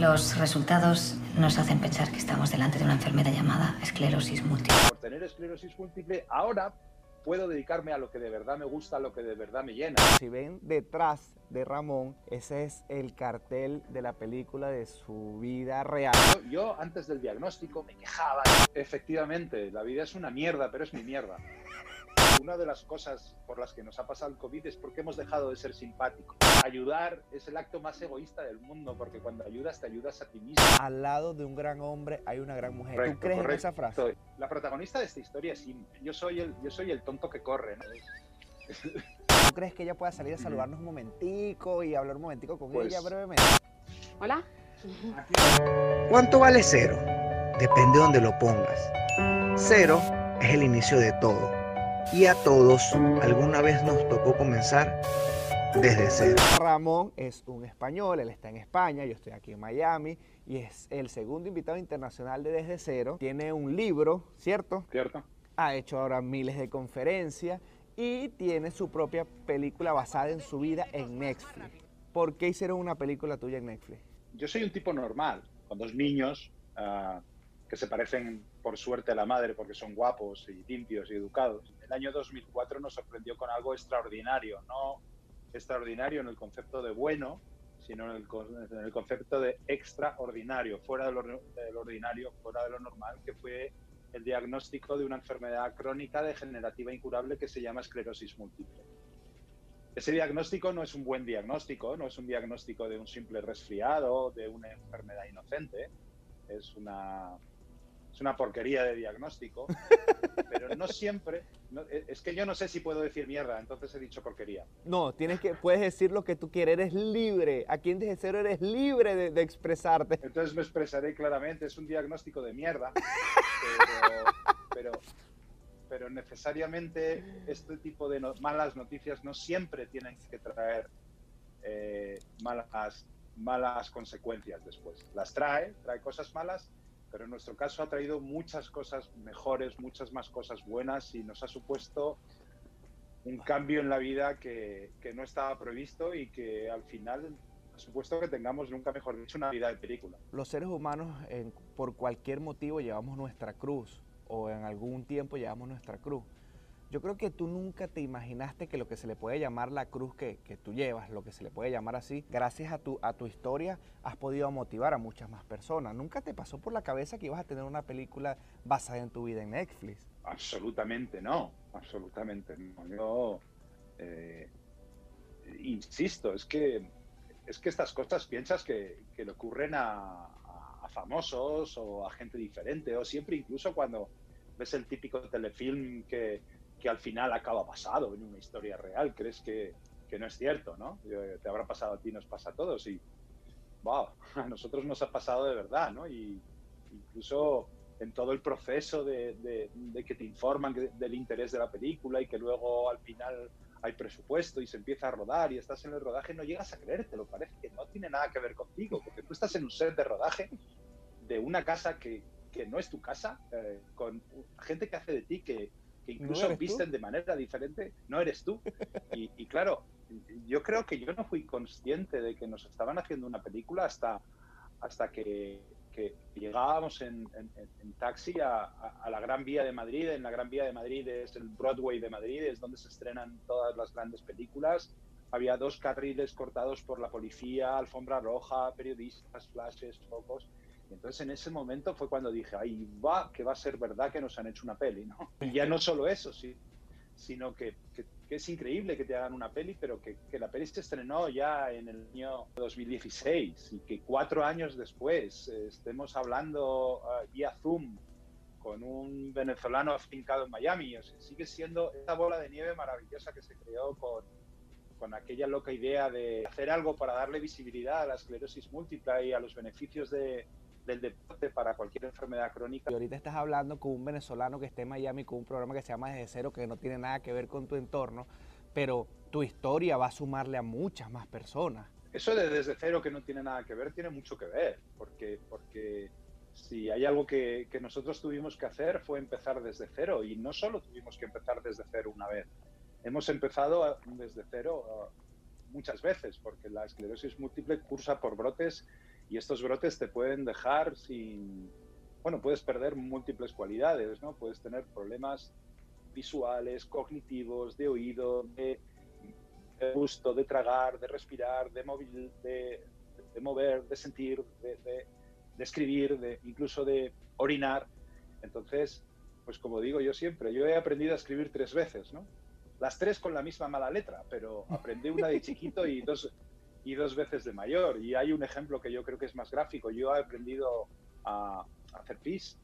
Los resultados nos hacen pensar que estamos delante de una enfermedad llamada esclerosis múltiple. Por tener esclerosis múltiple, ahora puedo dedicarme a lo que de verdad me gusta, a lo que de verdad me llena. Si ven detrás de Ramón, ese es el cartel de la película de su vida real. Yo, yo antes del diagnóstico me quejaba. Efectivamente, la vida es una mierda, pero es mi mierda. Una de las cosas por las que nos ha pasado el COVID es porque hemos dejado de ser simpáticos. Ayudar es el acto más egoísta del mundo, porque cuando ayudas te ayudas a ti mismo. Al lado de un gran hombre hay una gran mujer. Correcto, ¿Tú crees en correcto. esa frase? La protagonista de esta historia es simple. Yo soy el, yo soy el tonto que corre, ¿no? ¿Tú crees que ella pueda salir a saludarnos un momentico y hablar un momentico con Pues- ella brevemente? Hola. ¿Cuánto vale cero? Depende de donde lo pongas. Cero es el inicio de todo. Y a todos alguna vez nos tocó comenzar desde cero. Ramón es un español, él está en España, yo estoy aquí en Miami y es el segundo invitado internacional de Desde Cero. Tiene un libro, ¿cierto? ¿Cierto? Ha hecho ahora miles de conferencias y tiene su propia película basada en su vida en Netflix. ¿Por qué hicieron una película tuya en Netflix? Yo soy un tipo normal, con dos niños ah, que se parecen por suerte a la madre porque son guapos y limpios y educados. El año 2004 nos sorprendió con algo extraordinario, no extraordinario en el concepto de bueno, sino en el, en el concepto de extraordinario, fuera de lo, de lo ordinario, fuera de lo normal, que fue el diagnóstico de una enfermedad crónica degenerativa incurable que se llama esclerosis múltiple. Ese diagnóstico no es un buen diagnóstico, no es un diagnóstico de un simple resfriado, de una enfermedad inocente, es una, es una porquería de diagnóstico, pero no siempre, no- es que yo no sé si puedo decir mierda, entonces he dicho porquería. No, tienes que, puedes decir lo que tú quieres, eres libre. Aquí en Desde Cero eres libre de, de expresarte. Entonces me expresaré claramente, es un diagnóstico de mierda, pero, pero, pero necesariamente este tipo de no- malas noticias no siempre tienen que traer eh, malas, malas consecuencias después. Las trae, trae cosas malas, pero en nuestro caso ha traído muchas cosas mejores, muchas más cosas buenas y nos ha supuesto un cambio en la vida que, que no estaba previsto y que al final ha supuesto que tengamos, nunca mejor dicho, una vida de película. Los seres humanos, en- por cualquier motivo, llevamos nuestra cruz o en algún tiempo llevamos nuestra cruz. Yo creo que tú nunca te imaginaste que lo que se le puede llamar la cruz que, que tú llevas, lo que se le puede llamar así, gracias a tu, a tu historia has podido motivar a muchas más personas. Nunca te pasó por la cabeza que ibas a tener una película basada en tu vida en Netflix. Absolutamente no, absolutamente no. Yo eh, insisto, es que es que estas cosas piensas que, que le ocurren a, a- a famosos o a gente diferente, o siempre incluso cuando ves el típico telefilm que, que al final acaba basado en una historia real, crees que, que no es cierto, ¿no? Eh, Te habrá pasado a ti, nos pasa a todos y wow, a nosotros nos ha pasado de verdad, ¿no? Y incluso en todo el proceso de, de- de que te informan del interés de la película y que luego al final hay presupuesto y se empieza a rodar y estás en el rodaje, no llegas a creértelo, parece que no tiene nada que ver contigo, porque tú estás en un set de rodaje de una casa que, que no es tu casa, eh, con gente que hace de ti que, que incluso tú? visten de manera diferente, no eres tú. Y, y claro, yo creo que yo no fui consciente de que nos estaban haciendo una película hasta, hasta que, que llegábamos en, en- en- en taxi a, a- a la Gran Vía de Madrid. En la Gran Vía de Madrid es el Broadway de Madrid, es donde se estrenan todas las grandes películas. Había dos carriles cortados por la policía, alfombra roja, periodistas, flashes, focos. Y entonces en ese momento fue cuando dije, ahí va, que va a ser verdad que nos han hecho una peli, ¿no? Y ya no solo eso, sí, sino que, que- que es increíble que te hagan una peli, pero que, que la peli se estrenó ya en el año 2016 y que cuatro años después eh, estemos hablando ah, vía Zoom con un venezolano afincado en Miami. O sea, sigue siendo esa bola de nieve maravillosa que se creó con, con aquella loca idea de hacer algo para darle visibilidad a la esclerosis múltiple y a los beneficios de- del deporte para cualquier enfermedad crónica. Y ahorita estás hablando con un venezolano que está en Miami con un programa que se llama Desde Cero, que no tiene nada que ver con tu entorno, pero tu historia va a sumarle a muchas más personas. Eso de desde cero que no tiene nada que ver, tiene mucho que ver, porque, porque si hay algo que, que nosotros tuvimos que hacer fue empezar desde cero, y no solo tuvimos que empezar desde cero una vez, hemos empezado desde cero muchas veces, porque la esclerosis múltiple cursa por brotes Y estos brotes te pueden dejar sin, bueno, puedes perder múltiples cualidades, ¿no? Puedes tener problemas visuales, cognitivos, de oído, de, gusto, de tragar, de respirar, de, móvil, de, mover, de sentir, de, escribir, de, incluso de orinar. Entonces, pues como digo yo siempre, yo he aprendido a escribir tres veces, ¿no? Las tres con la misma mala letra, pero aprendí una de chiquito y dos, y dos veces de mayor. Y hay un ejemplo que yo creo que es más gráfico. Yo he aprendido a, hacer pis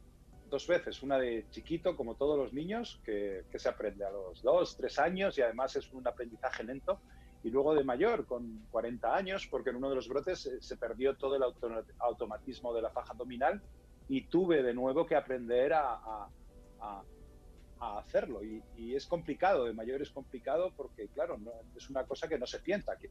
dos veces, una de chiquito, como todos los niños, que, se aprende a los dos, tres años y además es un aprendizaje lento, y luego de mayor, con 40 años, porque en uno de los brotes se perdió todo el automatismo de la faja abdominal y tuve de nuevo que aprender a, hacerlo. Y, es complicado, de mayor es complicado porque, claro, no, es una cosa que no se piensa, que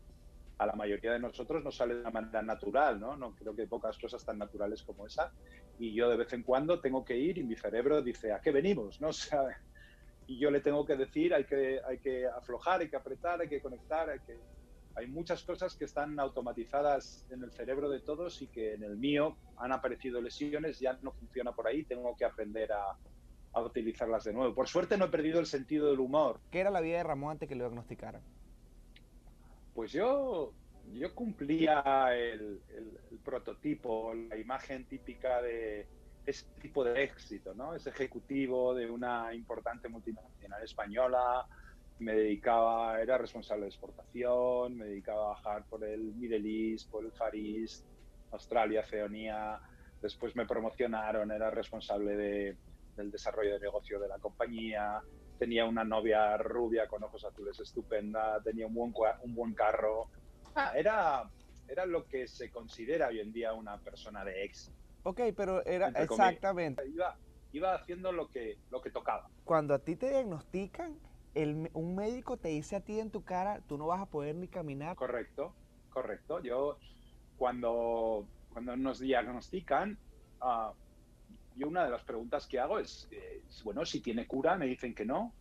a la mayoría de nosotros nos sale de una manera natural, ¿no? No creo que hay pocas cosas tan naturales como esa. Y yo de vez en cuando tengo que ir y mi cerebro dice, ¿a qué venimos? ¿No? y yo le tengo que decir, hay que, hay que aflojar, hay que apretar, hay que conectar, hay que... Hay muchas cosas que están automatizadas en el cerebro de todos y que en el mío han aparecido lesiones, ya no funciona por ahí, tengo que aprender a, a utilizarlas de nuevo. Por suerte no he perdido el sentido del humor. ¿Qué era la vida de Ramón antes que lo diagnosticaran? Pues yo, yo cumplía el, prototipo, la imagen típica de ese tipo de éxito, ¿no? Ese ejecutivo de una importante multinacional española, me dedicaba, era responsable de exportación, me dedicaba a bajar por el Middle East, por el Far East, Australia, Oceanía, después me promocionaron, era responsable de, del desarrollo de negocio de la compañía, tenía una novia rubia con ojos azules estupenda, tenía un buen, un buen carro. Ah, era, era lo que se considera hoy en día una persona de éxito. Ok, pero era exactamente. Iba, iba haciendo lo que, lo que tocaba. Cuando a ti te diagnostican, el, un médico te dice a ti en tu cara, tú no vas a poder ni caminar. Correcto, correcto. Yo, cuando, cuando nos diagnostican, uh, yo una de las preguntas que hago es, eh, bueno, si tiene cura, me dicen que no.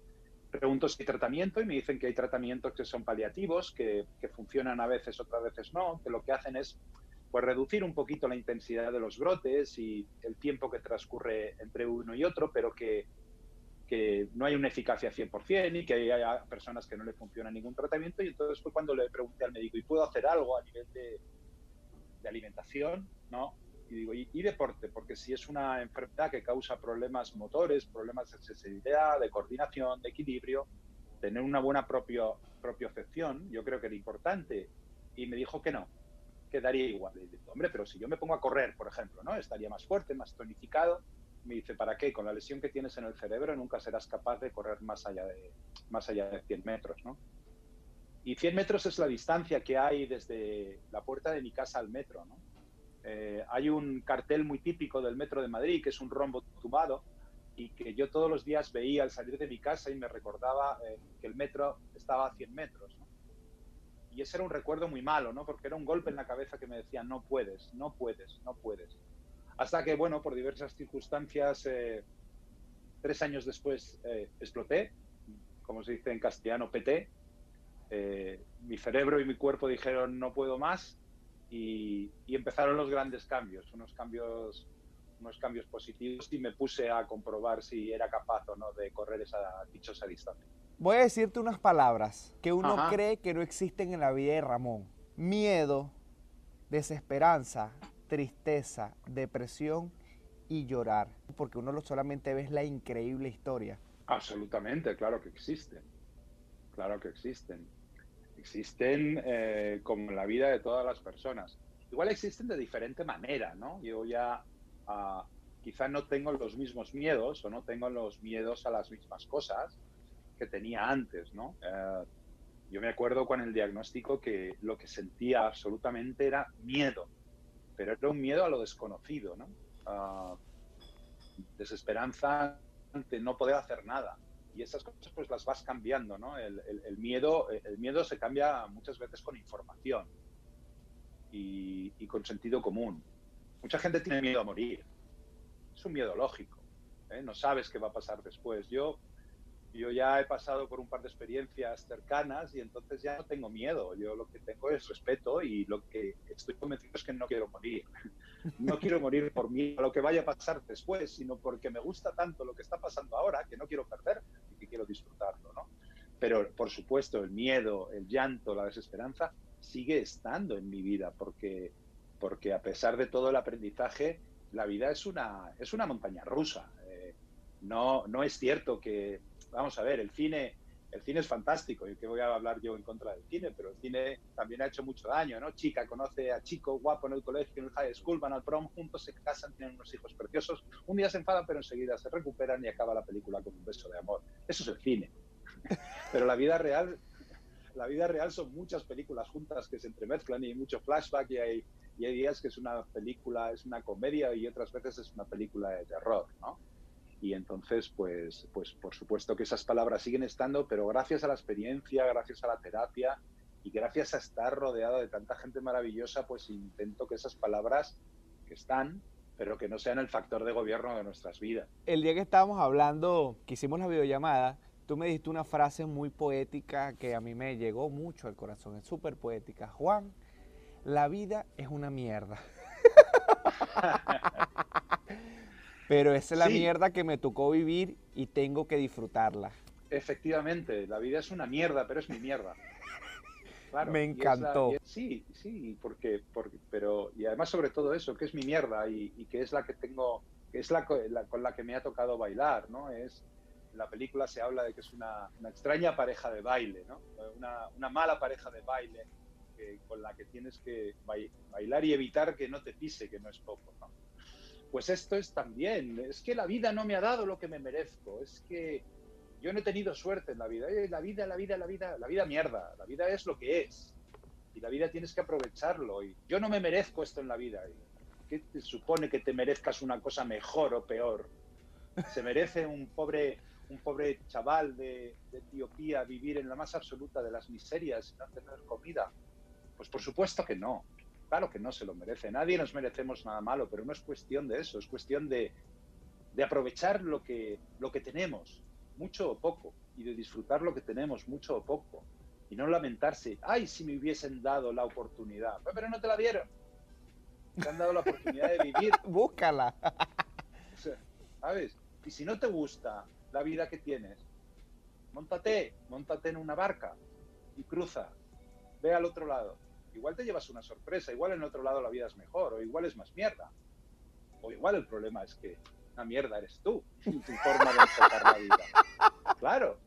Pregunto si hay tratamiento y me dicen que hay tratamientos que son paliativos, que, funcionan a veces, otras veces no, que lo que hacen es pues reducir un poquito la intensidad de los brotes y el tiempo que transcurre entre uno y otro, pero que, que no hay una eficacia 100% y que hay, personas que no le funciona ningún tratamiento. Y entonces fue cuando le pregunté al médico, ¿y puedo hacer algo a nivel de, de alimentación? ¿no? Y digo, ¿y, deporte? Porque si es una enfermedad que causa problemas motores, problemas de sensibilidad, de coordinación, de equilibrio, tener una buena propio, propiocepción, yo creo que era importante. Y me dijo que no, que daría igual. Y digo, hombre, pero si yo me pongo a correr, por ejemplo, ¿no? Estaría más fuerte, más tonificado. Me dice, ¿para qué? Con la lesión que tienes en el cerebro nunca serás capaz de correr más allá de, más allá de 100 metros, ¿no? Y 100 metros es la distancia que hay desde la puerta de mi casa al metro, ¿no? Eh, hay un cartel muy típico del metro de Madrid, que es un rombo tumbado, y que yo todos los días veía al salir de mi casa y me recordaba eh, que el metro estaba a 100 metros. Y ese era un recuerdo muy malo, ¿no? porque era un golpe en la cabeza que me decía, no puedes, no puedes, no puedes. Hasta que, bueno, por diversas circunstancias, eh, tres años después exploté, como se dice en castellano, PT. mi cerebro y mi cuerpo dijeron, no puedo más, y, empezaron los grandes cambios, unos cambios unos cambios positivos y me puse a comprobar si era capaz o no de correr esa dichosa distancia. Voy a decirte unas palabras que uno cree que no existen en la vida de Ramón. Miedo, desesperanza, tristeza, depresión y llorar. Porque uno solamente ve la increíble historia. Absolutamente, claro que existen. Claro que existen existen eh, como en la vida de todas las personas. Igual existen de diferente manera, ¿no? Yo ya uh, quizá no tengo los mismos miedos o no tengo los miedos a las mismas cosas que tenía antes, ¿no? Eh, yo me acuerdo con el diagnóstico que lo que sentía absolutamente era miedo, pero era un miedo a lo desconocido, ¿no? Uh, desesperanza ante no poder hacer nada y esas cosas pues las vas cambiando, ¿no? El, miedo, el miedo se cambia muchas veces con información y, con sentido común. Mucha gente tiene miedo a morir. Es un miedo lógico. ¿eh? No sabes qué va a pasar después. Yo, yo ya he pasado por un par de experiencias cercanas y entonces ya no tengo miedo. Yo lo que tengo es respeto y lo que estoy convencido es que no quiero morir. No quiero morir por mí a lo que vaya a pasar después, sino porque me gusta tanto lo que está pasando ahora que no quiero perder y que quiero disfrutarlo, ¿no? Pero por supuesto el miedo, el llanto, la desesperanza sigue estando en mi vida porque porque a pesar de todo el aprendizaje, la vida es una es una montaña rusa. Eh, no no es cierto que vamos a ver, el cine, el cine es fantástico, y que voy a hablar yo en contra del cine, pero el cine también ha hecho mucho daño, ¿no? Chica conoce a chico guapo en el colegio, en el high school, van al prom, juntos se casan, tienen unos hijos preciosos, un día se enfadan, pero enseguida se recuperan y acaba la película con un beso de amor. Eso es el cine. Pero la vida real, la vida real son muchas películas juntas que se entremezclan y hay mucho flashback y hay, y hay días que es una película, es una comedia y otras veces es una película de terror, ¿no? Y entonces pues pues por supuesto que esas palabras siguen estando pero gracias a la experiencia gracias a la terapia y gracias a estar rodeado de tanta gente maravillosa pues intento que esas palabras que están pero que no sean el factor de gobierno de nuestras vidas. El día que estábamos hablando que hicimos la videollamada tú me diste una frase muy poética que a mí me llegó mucho al corazón es súper poética. Juan la vida es una mierda Pero esa es la mierda que me tocó vivir y tengo que disfrutarla. Efectivamente, la vida es una mierda, pero es mi mierda. me encantó. sí, sí, porque, porque, pero, y además sobre todo eso, que es mi mierda y, que es la que tengo, que es la, con la que me ha tocado bailar, ¿no? Es, en la película se habla de que es una, extraña pareja de baile, ¿no? Una, una mala pareja de baile con la que tienes que bailar y evitar que no te pise, que no es poco, ¿no? Pues esto es también, es que la vida no me ha dado lo que me merezco, es que yo no he tenido suerte en la vida, la vida, la vida, la vida, la vida mierda, la vida es lo que es, y la vida tienes que aprovecharlo, y yo no me merezco esto en la vida, ¿qué te supone que te merezcas una cosa mejor o peor? ¿Se merece un pobre, un pobre chaval de, de Etiopía vivir en la más absoluta de las miserias y no tener comida? Pues por supuesto que no. Claro que no se lo merece, nadie nos merecemos nada malo, pero no es cuestión de eso, es cuestión de, aprovechar lo que, lo que tenemos, mucho o poco, y de disfrutar lo que tenemos, mucho o poco, y no lamentarse, ay, si me hubiesen dado la oportunidad, pero no te la dieron, te han dado la oportunidad de vivir. Búscala. ¿Sabes? Y si no te gusta la vida que tienes, montate, montate en una barca y cruza, ve al otro lado igual te llevas una sorpresa, igual en otro lado la vida es mejor, o igual es más mierda. O igual el problema es que la mierda eres tú, tu forma de enfocar la vida. Claro,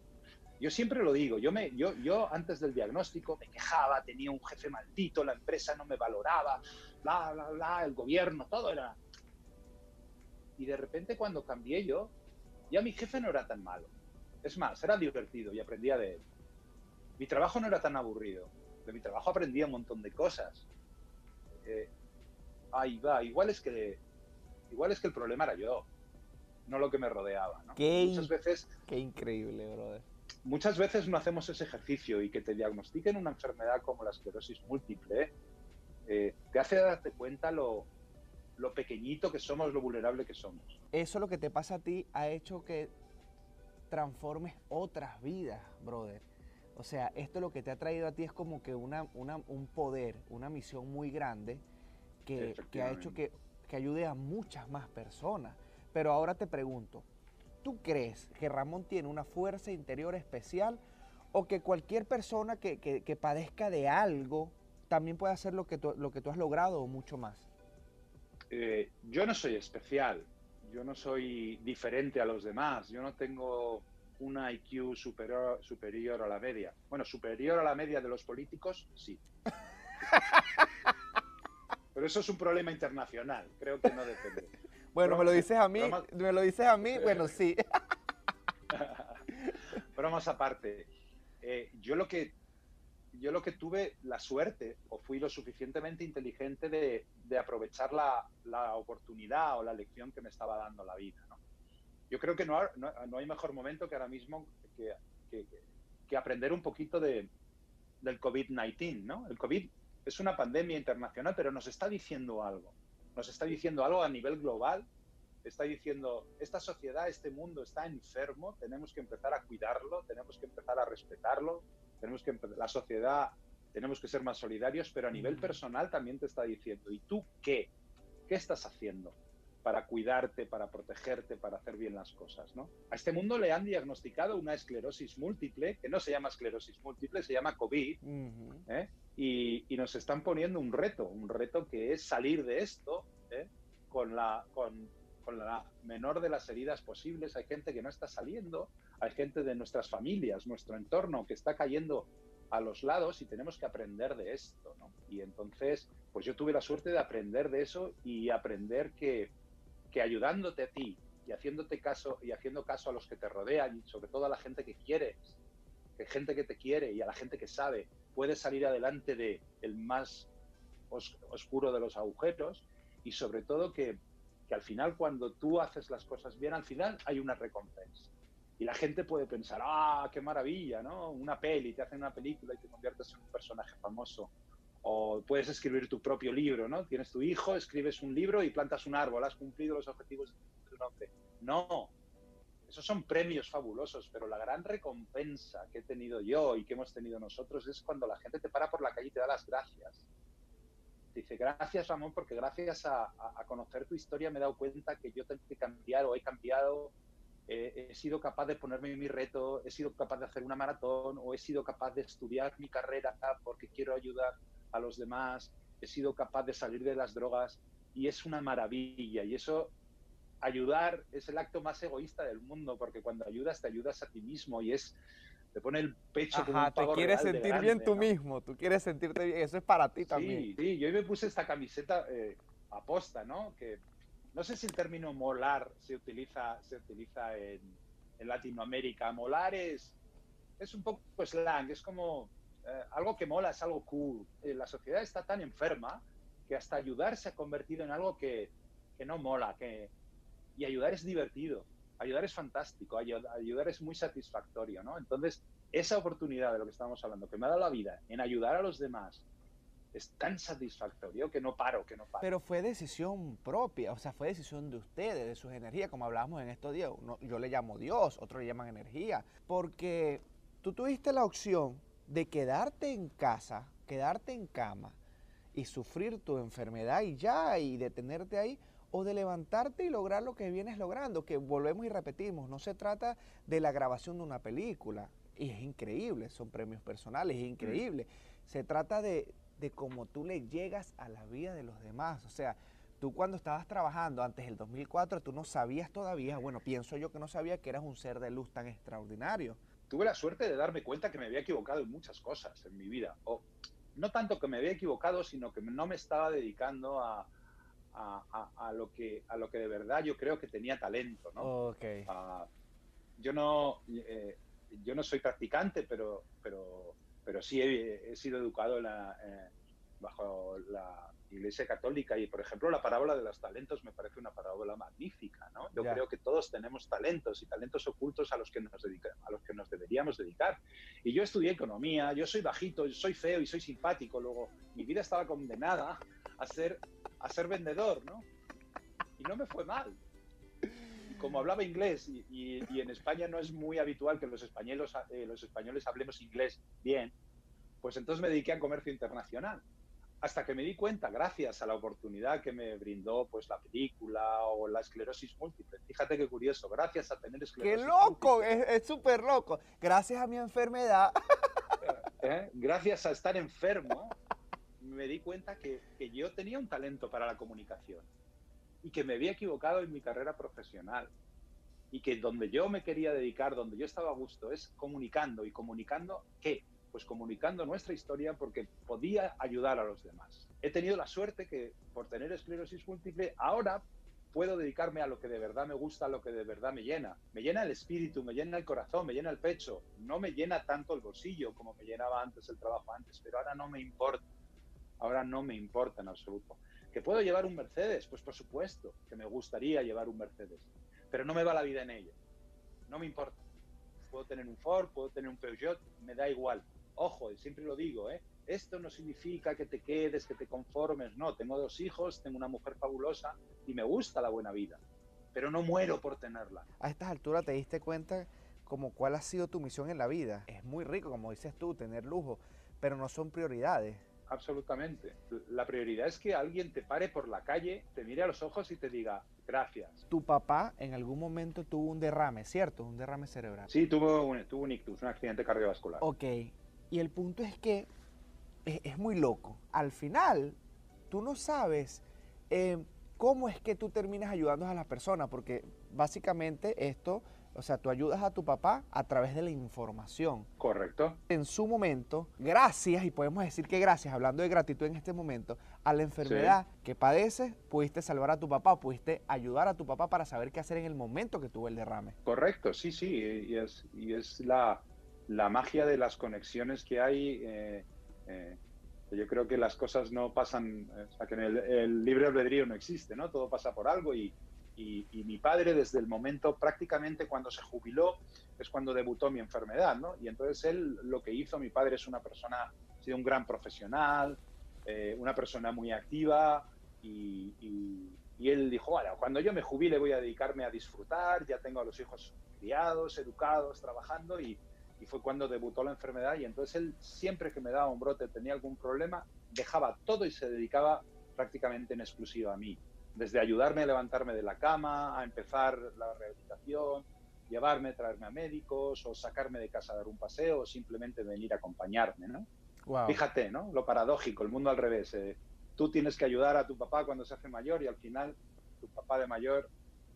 yo siempre lo digo, yo, me, yo, yo antes del diagnóstico me quejaba, tenía un jefe maldito, la empresa no me valoraba, bla, bla, bla, el gobierno, todo era... Y de repente cuando cambié yo, ya mi jefe no era tan malo. Es más, era divertido y aprendía de él. Mi trabajo no era tan aburrido de mi trabajo aprendí un montón de cosas. Eh, ahí va, igual es que igual es que el problema era yo, no lo que me rodeaba. muchas veces. Qué increíble, brother. Muchas veces no hacemos ese ejercicio y que te diagnostiquen una enfermedad como la esclerosis múltiple eh, te hace darte cuenta lo, lo pequeñito que somos, lo vulnerable que somos. Eso lo que te pasa a ti ha hecho que transformes otras vidas, brother. O sea, esto lo que te ha traído a ti es como que una, un poder, una misión muy grande que, ha hecho que, ayude a muchas más personas. Pero ahora te pregunto, ¿tú crees que Ramón tiene una fuerza interior especial o que cualquier persona que, padezca de algo también puede hacer lo que tú, lo que tú has logrado o mucho más? Eh, yo no soy especial, yo no soy diferente a los demás, yo no tengo un IQ superior, superior a la media. Bueno, superior a la media de los políticos, sí. Pero eso es un problema internacional, creo que no depende. Bueno, me lo dices a mí, me lo dices a mí, bueno, sí. Bromas aparte, eh, yo lo que yo lo que tuve la suerte o fui lo suficientemente inteligente de, aprovechar la, la, oportunidad o la lección que me estaba dando la vida yo creo que no, no, hay mejor momento que ahora mismo que, que, aprender un poquito de, del COVID-19, ¿no? El COVID es una pandemia internacional, pero nos está diciendo algo. Nos está diciendo algo a nivel global está diciendo, esta sociedad, este mundo está enfermo, tenemos que empezar a cuidarlo, tenemos que empezar a respetarlo, tenemos que la sociedad, tenemos que ser más solidarios, pero a nivel personal también te está diciendo, ¿y tú qué? ¿Qué estás haciendo para cuidarte, para protegerte, para hacer bien las cosas? ¿no? A este mundo le han diagnosticado una esclerosis múltiple, que no se llama esclerosis múltiple, se llama COVID, ¿eh? y, y, nos están poniendo un reto, un reto que es salir de esto ¿eh? con, la, con, con la menor de las heridas posibles. Hay gente que no está saliendo, hay gente de nuestras familias, nuestro entorno que está cayendo a los lados y tenemos que aprender de esto. ¿no? Y entonces, pues yo tuve la suerte de aprender de eso y aprender que, que ayudándote a ti y haciéndote caso y haciendo caso a los que te rodean y sobre todo a la gente que quieres, que gente que te quiere y a la gente que sabe, puedes salir adelante de el más oscuro de los agujeros y sobre todo que que al final cuando tú haces las cosas bien, al final hay una recompensa. Y la gente puede pensar, ah, qué maravilla, ¿no? Una peli, te hacen una película y te conviertes en un personaje famoso. O puedes escribir tu propio libro, ¿no? Tienes tu hijo, escribes un libro y plantas un árbol, has cumplido los objetivos de tu nombre. No, esos son premios fabulosos, pero la gran recompensa que he tenido yo y que hemos tenido nosotros es cuando la gente te para por la calle y te da las gracias dice, gracias Ramón, porque gracias a, conocer tu historia me he dado cuenta que yo tengo que cambiar o he cambiado, he sido capaz de ponerme mi reto, he sido capaz de hacer una maratón o he sido capaz de estudiar mi carrera porque quiero ayudar a los demás, he sido capaz de salir de las drogas y es una maravilla y eso ayudar es el acto más egoísta del mundo porque cuando ayudas te ayudas a ti mismo y es te pone el pecho como un te quieres sentir bien tú mismo, tú quieres sentirte bien, eso es para ti también. Sí, sí, yo hoy me puse esta camiseta eh, aposta, ¿no? Que no sé si el término molar se utiliza, se utiliza en, en Latinoamérica. Molar es, es un poco slang, es como eh, algo que mola, es algo cool. Eh, la sociedad está tan enferma que hasta ayudar se ha convertido en algo que, que no mola, que, y ayudar es divertido ayudar es fantástico, ayudar es muy satisfactorio, ¿no? Entonces, esa oportunidad de lo que estamos hablando, que me ha dado la vida en ayudar a los demás, es tan satisfactorio que no paro, que no paro. Pero fue decisión propia, o sea, fue decisión de ustedes, de sus energías, como hablábamos en estos días. yo le llamo Dios, otros le llaman energía, porque tú tuviste la opción de quedarte en casa, quedarte en cama y sufrir tu enfermedad y ya, y detenerte ahí, o de levantarte y lograr lo que vienes logrando, que volvemos y repetimos, no se trata de la grabación de una película, y es increíble, son premios personales, es increíble, se trata de, de cómo tú le llegas a la vida de los demás, o sea, tú cuando estabas trabajando antes del 2004, tú no sabías todavía, bueno, pienso yo que no sabía que eras un ser de luz tan extraordinario. Tuve la suerte de darme cuenta que me había equivocado en muchas cosas en mi vida, o no tanto que me había equivocado, sino que no me estaba dedicando a, a, lo que, a lo que de verdad yo creo que tenía talento. ¿no? Ah, yo, no eh, yo no soy practicante, pero, pero, pero sí he, sido educado eh, bajo la Iglesia Católica y, por ejemplo, la parábola de los talentos me parece una parábola magnífica. ¿no? Yo creo que todos tenemos talentos y talentos ocultos a los, que nos a los que nos deberíamos dedicar. Y yo estudié economía, yo soy bajito, soy feo y soy simpático. Luego, mi vida estaba condenada a ser a ser vendedor, ¿no? Y no me fue mal. Como hablaba inglés y, en España no es muy habitual que los españoles, eh, los españoles hablemos inglés bien, pues entonces me dediqué a comercio internacional. Hasta que me di cuenta, gracias a la oportunidad que me brindó pues la película o la esclerosis múltiple. Fíjate qué curioso, gracias a tener esclerosis ¡Qué loco! Es súper loco. Gracias a mi enfermedad. ¿Eh? Gracias a estar enfermo, me di cuenta que, yo tenía un talento para la comunicación y que me había equivocado en mi carrera profesional y que donde yo me quería dedicar, donde yo estaba a gusto, es comunicando. ¿Y comunicando qué? Pues comunicando nuestra historia porque podía ayudar a los demás. He tenido la suerte que por tener esclerosis múltiple, ahora puedo dedicarme a lo que de verdad me gusta, a lo que de verdad me llena. Me llena el espíritu, me llena el corazón, me llena el pecho. No me llena tanto el bolsillo como me llenaba antes el trabajo antes, pero ahora no me importa ahora no me importa en absoluto. ¿Que puedo llevar un Mercedes? Pues por supuesto que me gustaría llevar un Mercedes, pero no me va la vida en ello. No me importa. Puedo tener un Ford, puedo tener un Peugeot, me da igual. Ojo, siempre lo digo, ¿eh? Esto no significa que te quedes, que te conformes. No, tengo dos hijos, tengo una mujer fabulosa y me gusta la buena vida. pero no muero por tenerla. A estas alturas te diste cuenta como cuál ha sido tu misión en la vida. Es muy rico, como dices tú, tener lujo, pero no son prioridades. Absolutamente. La prioridad es que alguien te pare por la calle, te mire a los ojos y te diga gracias. Tu papá en algún momento tuvo un derrame, ¿cierto? Un derrame cerebral. Sí, tuvo un, tuvo un ictus, un accidente cardiovascular. Ok. Y el punto es que es, es muy loco. Al final, tú no sabes eh, cómo es que tú terminas ayudando a las personas, porque básicamente esto o sea, tú ayudas a tu papá a través de la información. Correcto. En su momento, gracias, y podemos decir que gracias, hablando de gratitud en este momento, a la enfermedad que padeces, pudiste salvar a tu papá, pudiste ayudar a tu papá para saber qué hacer en el momento que tuvo el derrame. Correcto, sí, sí, y es, y es la, la magia de las conexiones que hay. Eh, eh, yo creo que las cosas no pasan, o sea, que el, el libre albedrío no existe, ¿no? Todo pasa por algo y, y, mi padre desde el momento prácticamente cuando se jubiló es cuando debutó mi enfermedad, ¿no? Y entonces él lo que hizo, mi padre es una persona, ha sido un gran profesional, eh, una persona muy activa y, y, él dijo, bueno, cuando yo me jubile voy a dedicarme a disfrutar, ya tengo a los hijos criados, educados, trabajando y, y fue cuando debutó la enfermedad y entonces él siempre que me daba un brote, tenía algún problema, dejaba todo y se dedicaba prácticamente en exclusiva a mí desde ayudarme a levantarme de la cama, a empezar la rehabilitación, llevarme, traerme a médicos o sacarme de casa a dar un paseo o simplemente venir a acompañarme, ¿no? Fíjate, ¿no? Lo paradójico, el mundo al revés. Eh, tú tienes que ayudar a tu papá cuando se hace mayor y al final tu papá de mayor,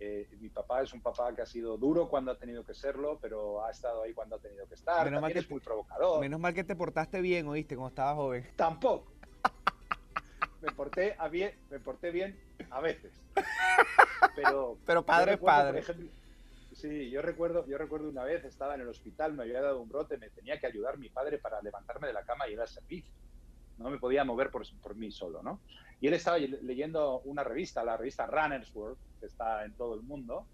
eh, mi papá es un papá que ha sido duro cuando ha tenido que serlo, pero ha estado ahí cuando ha tenido que estar. Menos mal que es muy provocador. Menos mal que te portaste bien, oíste, cuando estabas joven. Tampoco. me porté, a bien, me porté bien a veces. Pero, Pero padre es padre. sí, yo recuerdo, yo recuerdo una vez, estaba en el hospital, me había dado un brote, me tenía que ayudar mi padre para levantarme de la cama y ir al servicio. No me podía mover por, por mí solo, ¿no? Y él estaba leyendo una revista, la revista Runner's World, que está en todo el mundo.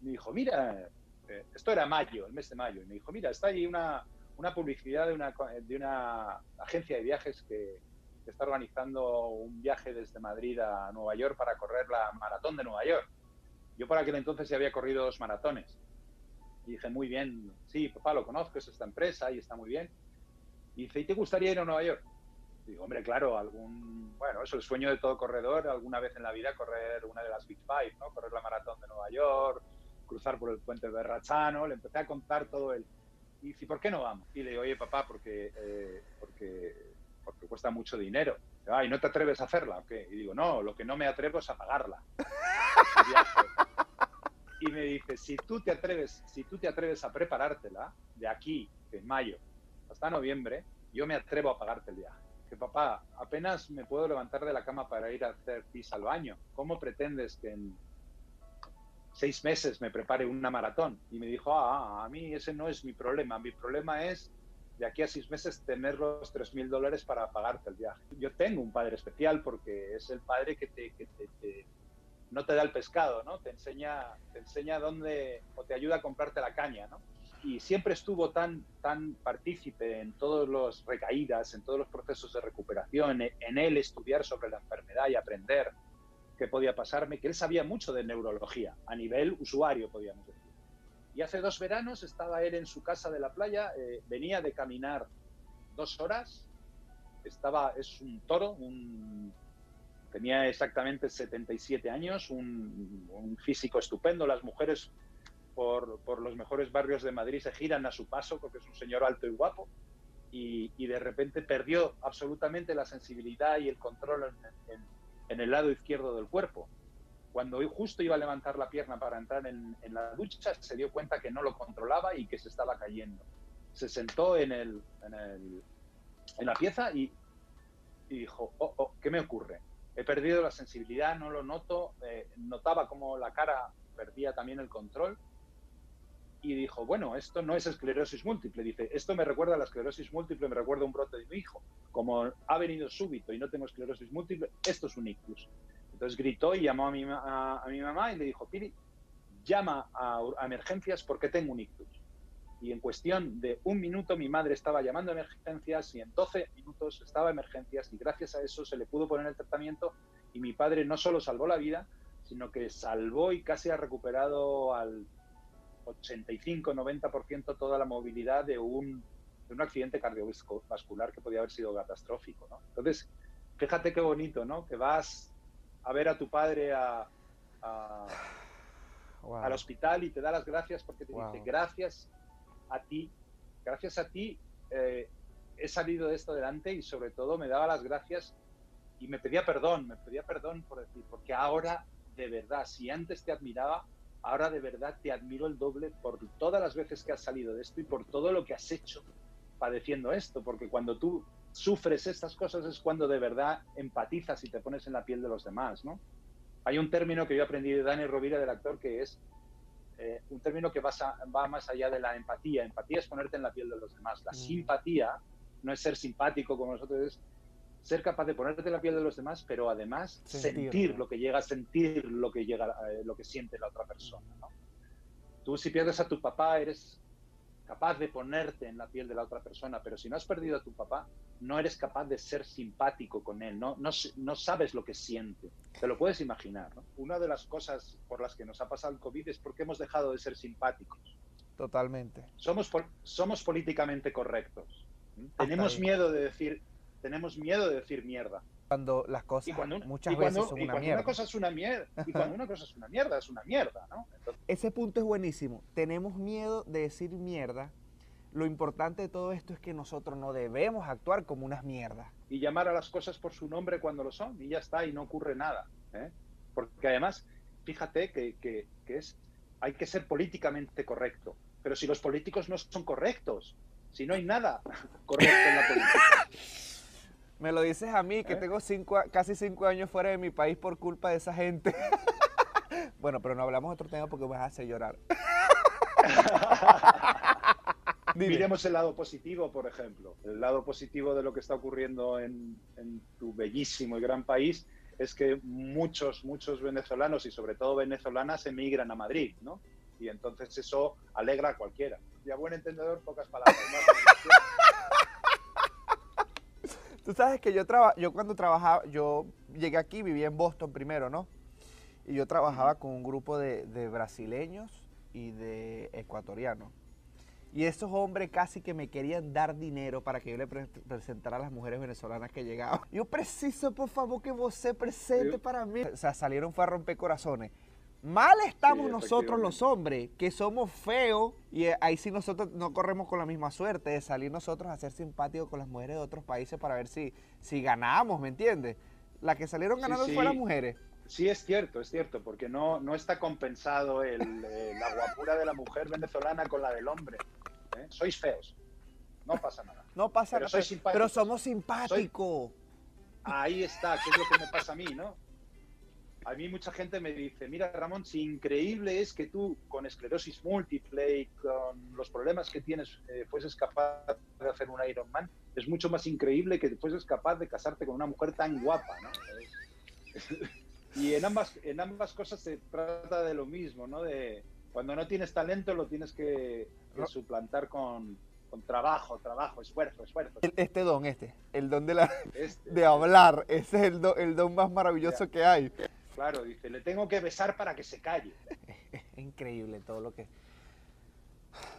me dijo, mira, eh, esto era mayo, el mes de mayo. Y me dijo, mira, está ahí una, una publicidad de una, de una agencia de viajes que, que está organizando un viaje desde Madrid a Nueva York para correr la maratón de Nueva York. Yo por aquel entonces ya había corrido dos maratones. Y dije, muy bien, sí, papá, lo conozco, es esta empresa y está muy bien. Y dice, ¿y te gustaría ir a Nueva York? Digo, hombre, claro, algún, bueno, es el sueño de todo corredor, alguna vez en la vida correr una de las Big Five, ¿no? Correr la maratón de Nueva York, cruzar por el puente de Berrachano, le empecé a contar todo el... Y dice, ¿por qué no vamos? Y le digo, oye, papá, porque, eh, porque porque cuesta mucho dinero. Ay, ¿no te atreves a hacerla? ¿o Y digo, no, lo que no me atrevo es a pagarla. y me dice, si tú te atreves, si tú te atreves a preparártela de aquí, en mayo, hasta noviembre, yo me atrevo a pagarte el viaje. Papá, apenas me puedo levantar de la cama para ir a hacer pis al baño. ¿Cómo pretendes que en seis meses me prepare una maratón? Y me dijo, ah, a mí ese no es mi problema. Mi problema es de aquí a seis meses tener los 3.000 dólares para pagarte el viaje. Yo tengo un padre especial porque es el padre que, te, que te, no te da el pescado, ¿no? Te enseña, te enseña dónde, o te ayuda a comprarte la caña, ¿no? Y siempre estuvo tan, tan partícipe en todos los recaídas, en todos los procesos de recuperación, en él estudiar sobre la enfermedad y aprender qué podía pasarme, que él sabía mucho de neurología, a nivel usuario, podríamos decir. Y hace dos veranos estaba él en su casa de la playa, eh, venía de caminar dos horas, estaba, es un toro, tenía exactamente 77 años, un, físico estupendo, las mujeres por, por, los mejores barrios de Madrid se giran a su paso porque es un señor alto y guapo, y, y de repente perdió absolutamente la sensibilidad y el control en, en el lado izquierdo del cuerpo cuando justo iba a levantar la pierna para entrar en, la ducha, se dio cuenta que no lo controlaba y que se estaba cayendo. Se sentó en, el, en, la pieza y, dijo, oh, oh, ¿qué me ocurre? He perdido la sensibilidad, no lo noto, eh, notaba como la cara perdía también el control y dijo, bueno, esto no es esclerosis múltiple. Dice, esto me recuerda a la esclerosis múltiple, me recuerda a un brote de mi hijo. Como ha venido súbito y no tengo esclerosis múltiple, esto es un ictus. Entonces gritó y llamó a mi, a, mi mamá y le dijo, Piri, llama a, emergencias porque tengo un ictus. Y en cuestión de un minuto mi madre estaba llamando a emergencias y en 12 minutos estaba a emergencias y gracias a eso se le pudo poner el tratamiento y mi padre no solo salvó la vida, sino que salvó y casi ha recuperado al 85-90% toda la movilidad de un, de un accidente cardiovascular que podía haber sido catastrófico. ¿no? Entonces, fíjate qué bonito, ¿no? Que vas a ver a tu padre a, a- Wow. al hospital y te da las gracias porque te Wow. dice gracias a ti, gracias a ti eh, he salido de esto adelante y sobre todo me daba las gracias y me pedía perdón, me pedía perdón por decir, porque ahora de verdad, si antes te admiraba, ahora de verdad te admiro el doble por todas las veces que has salido de esto y por todo lo que has hecho padeciendo esto, porque cuando tú sufres estas cosas es cuando de verdad empatizas y te pones en la piel de los demás, ¿no? Hay un término que yo aprendí de Dani Rovira, del actor, que es eh, un término que vas a- va más allá de la empatía. Empatía es ponerte en la piel de los demás. La Mm. simpatía no es ser simpático como nosotros, es ser capaz de ponerte en la piel de los demás, pero además sentir lo que llega a sentir, lo que llega, eh, lo que siente la otra persona. ¿no? Tú si pierdes a tu papá eres capaz de ponerte en la piel de la otra persona, pero si no has perdido a tu papá, no eres capaz de ser simpático con él, no, no, sabes lo que siente, te lo puedes imaginar. ¿no? Una de las cosas por las que nos ha pasado el COVID es porque hemos dejado de ser simpáticos. Totalmente. Somos, somos políticamente correctos. ¿m? Hasta Tenemos miedo de decir, tenemos miedo de decir mierda. Cuando las cosas Y cuando, una- muchas y cuando- veces son y una cuando mierda. una cosa es una mierda, y cuando una cosa es una mierda, es una mierda, ¿no? Entonces, Ese punto es buenísimo. Tenemos miedo de decir mierda. Lo importante de todo esto es que nosotros no debemos actuar como unas mierdas. y llamar a las cosas por su nombre cuando lo son y ya está y no ocurre nada ¿eh? porque además fíjate que, que- que es hay que ser políticamente correcto pero si los políticos no son correctos si no hay nada correcto en la política Me lo dices a mí, que ¿Eh? tengo cinco, casi cinco años fuera de mi país por culpa de esa gente. bueno, pero no hablamos de otro tema porque me vas a hacer llorar. Dime. miremos el lado positivo por ejemplo el lado positivo de lo que está ocurriendo en, en tu bellísimo y gran país es que muchos muchos venezolanos y sobre todo venezolanas emigran a Madrid ¿no? y entonces eso alegra a cualquiera y a buen entendedor pocas palabras ¿no? Tú sabes que yo, traba, yo cuando trabajaba, yo llegué aquí, vivía en Boston primero, ¿no? Y yo trabajaba con un grupo de, de brasileños y de ecuatorianos. Y esos hombres casi que me querían dar dinero para que yo le pre- presentara a las mujeres venezolanas que llegaban. Yo preciso, por favor, que vos se presente Sí. para mí. O sea, salieron fue a romper corazones. Mal estamos Sí, nosotros los hombres, que somos feos, y eh, ahí sí nosotros no corremos con la misma suerte de salir nosotros a ser simpáticos con las mujeres de otros países para ver si, si ganamos, ¿me entiendes? Las que salieron ganando sí. fueron las mujeres. Sí, es cierto, es cierto, porque no, no está compensado el, eh, la guapura de la mujer venezolana con la del hombre. ¿eh? Sois feos, no pasa nada. No pasa Pero nada, soy pero, simpático. pero somos simpáticos. Ahí está, que es lo que me pasa a mí, ¿no? A mí mucha gente me dice, mira Ramón, si increíble es que tú con esclerosis múltiple y con los problemas que tienes eh, fueses capaz de hacer un Ironman, es mucho más increíble que fueses capaz de casarte con una mujer tan guapa, ¿no? Y en ambas, en ambas cosas se trata de lo mismo, ¿no? De cuando no tienes talento lo tienes que, suplantar con, con trabajo, trabajo, esfuerzo, esfuerzo. Este don, este, el don de, la, Este, de hablar, ese es el don, el don más maravilloso que hay. Claro, dice, le tengo que besar para que se calle. Es increíble todo lo que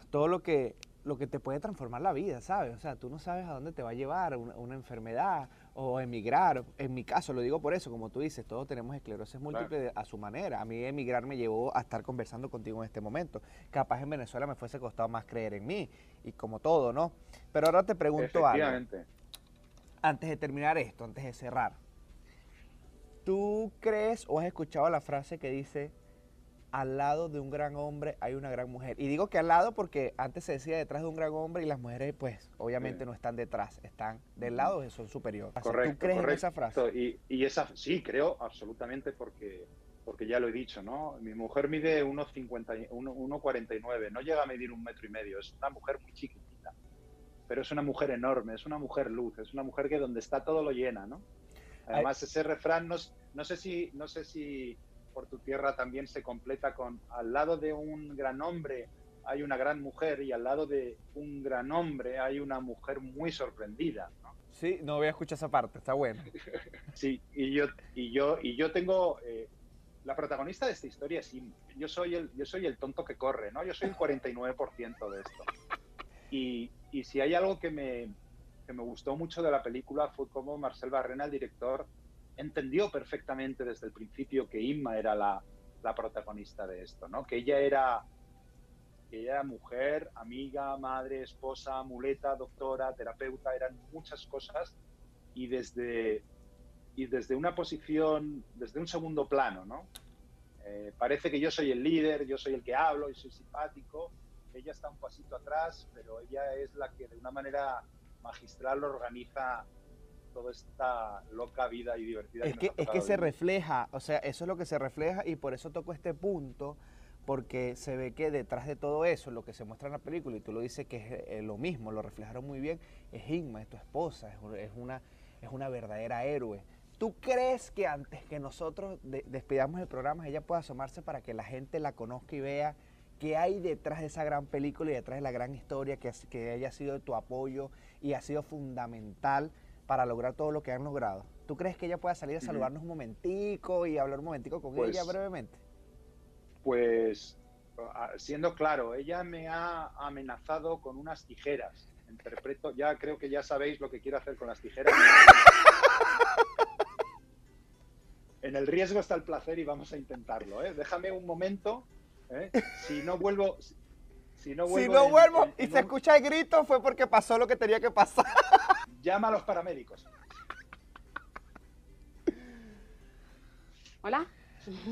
todo lo que lo que te puede transformar la vida, ¿sabes? O sea, tú no sabes a dónde te va a llevar una, una enfermedad o emigrar. En mi caso, lo digo por eso, como tú dices, todos tenemos esclerosis múltiple a su manera. A mí emigrar me llevó a estar conversando contigo en este momento. Capaz en Venezuela me fuese costado más creer en mí y como todo, ¿no? Pero ahora te pregunto algo antes de terminar esto, antes de cerrar, ¿tú crees o has escuchado la frase que dice, al lado de un gran hombre hay una gran mujer? Y digo que al lado porque antes se decía detrás de un gran hombre y las mujeres, pues, obviamente Sí. no están detrás, están del lado son superiores. Correcto. ¿Tú crees correcto. en esa frase? Y, y esa, sí, creo absolutamente porque, porque ya lo he dicho, ¿no? Mi mujer mide 1,50 1 1,49, no llega a medir un metro y medio, es una mujer muy chiquitita, pero es una mujer enorme, es una mujer luz, es una mujer que donde está todo lo llena, ¿no? Además, ese refrán, no, sé si, no sé si por tu tierra también se completa con al lado de un gran hombre hay una gran mujer y al lado de un gran hombre hay una mujer muy sorprendida, ¿no? Sí, no voy a escuchar esa parte, está bueno. Sí, y yo, y yo, y yo tengo, eh, la protagonista de esta historia es Inma. Yo soy el, yo soy el tonto que corre, ¿no? Yo soy el 49% de esto. Y, y si hay algo que me, que me gustó mucho de la película fue cómo Marcel Barrena, el director, entendió perfectamente desde el principio que Inma era la, la protagonista de esto, ¿no? Que ella era, ella era mujer, amiga, madre, esposa, muleta, doctora, terapeuta, eran muchas cosas y desde, y desde una posición, desde un segundo plano, ¿no? Eh, parece que yo soy el líder, yo soy el que hablo y soy simpático. Ella está un pasito atrás, pero ella es la que de una manera magistral organiza toda esta loca vida y divertida. Es que, es que se refleja, o sea, eso es lo que se refleja y por eso toco este punto, porque se ve que detrás de todo eso, lo que se muestra en la película, y tú lo dices que es eh, lo mismo, lo reflejaron muy bien, es Inma, es tu esposa, es, una, es una verdadera héroe. ¿Tú crees que antes que nosotros despidamos el programa, ella pueda asomarse para que la gente la conozca y vea qué hay detrás de esa gran película y detrás de la gran historia, que, que haya sido tu apoyo y ha sido fundamental para lograr todo lo que han logrado? ¿Tú crees que ella pueda salir a saludarnos un momentico y hablar un momentico con Pues- ella brevemente? Pues, siendo claro, ella me ha amenazado con unas tijeras. Interpreto, ya creo que ya sabéis lo que quiero hacer con las tijeras. En el riesgo está el placer y vamos a intentarlo. ¿eh? Déjame un momento. ¿Eh? Si no vuelvo. Si, no vuelvo. si no vuelvo en- y en se un- escucha el grito fue porque pasó lo que tenía que pasar. Llama a los paramédicos. Hola.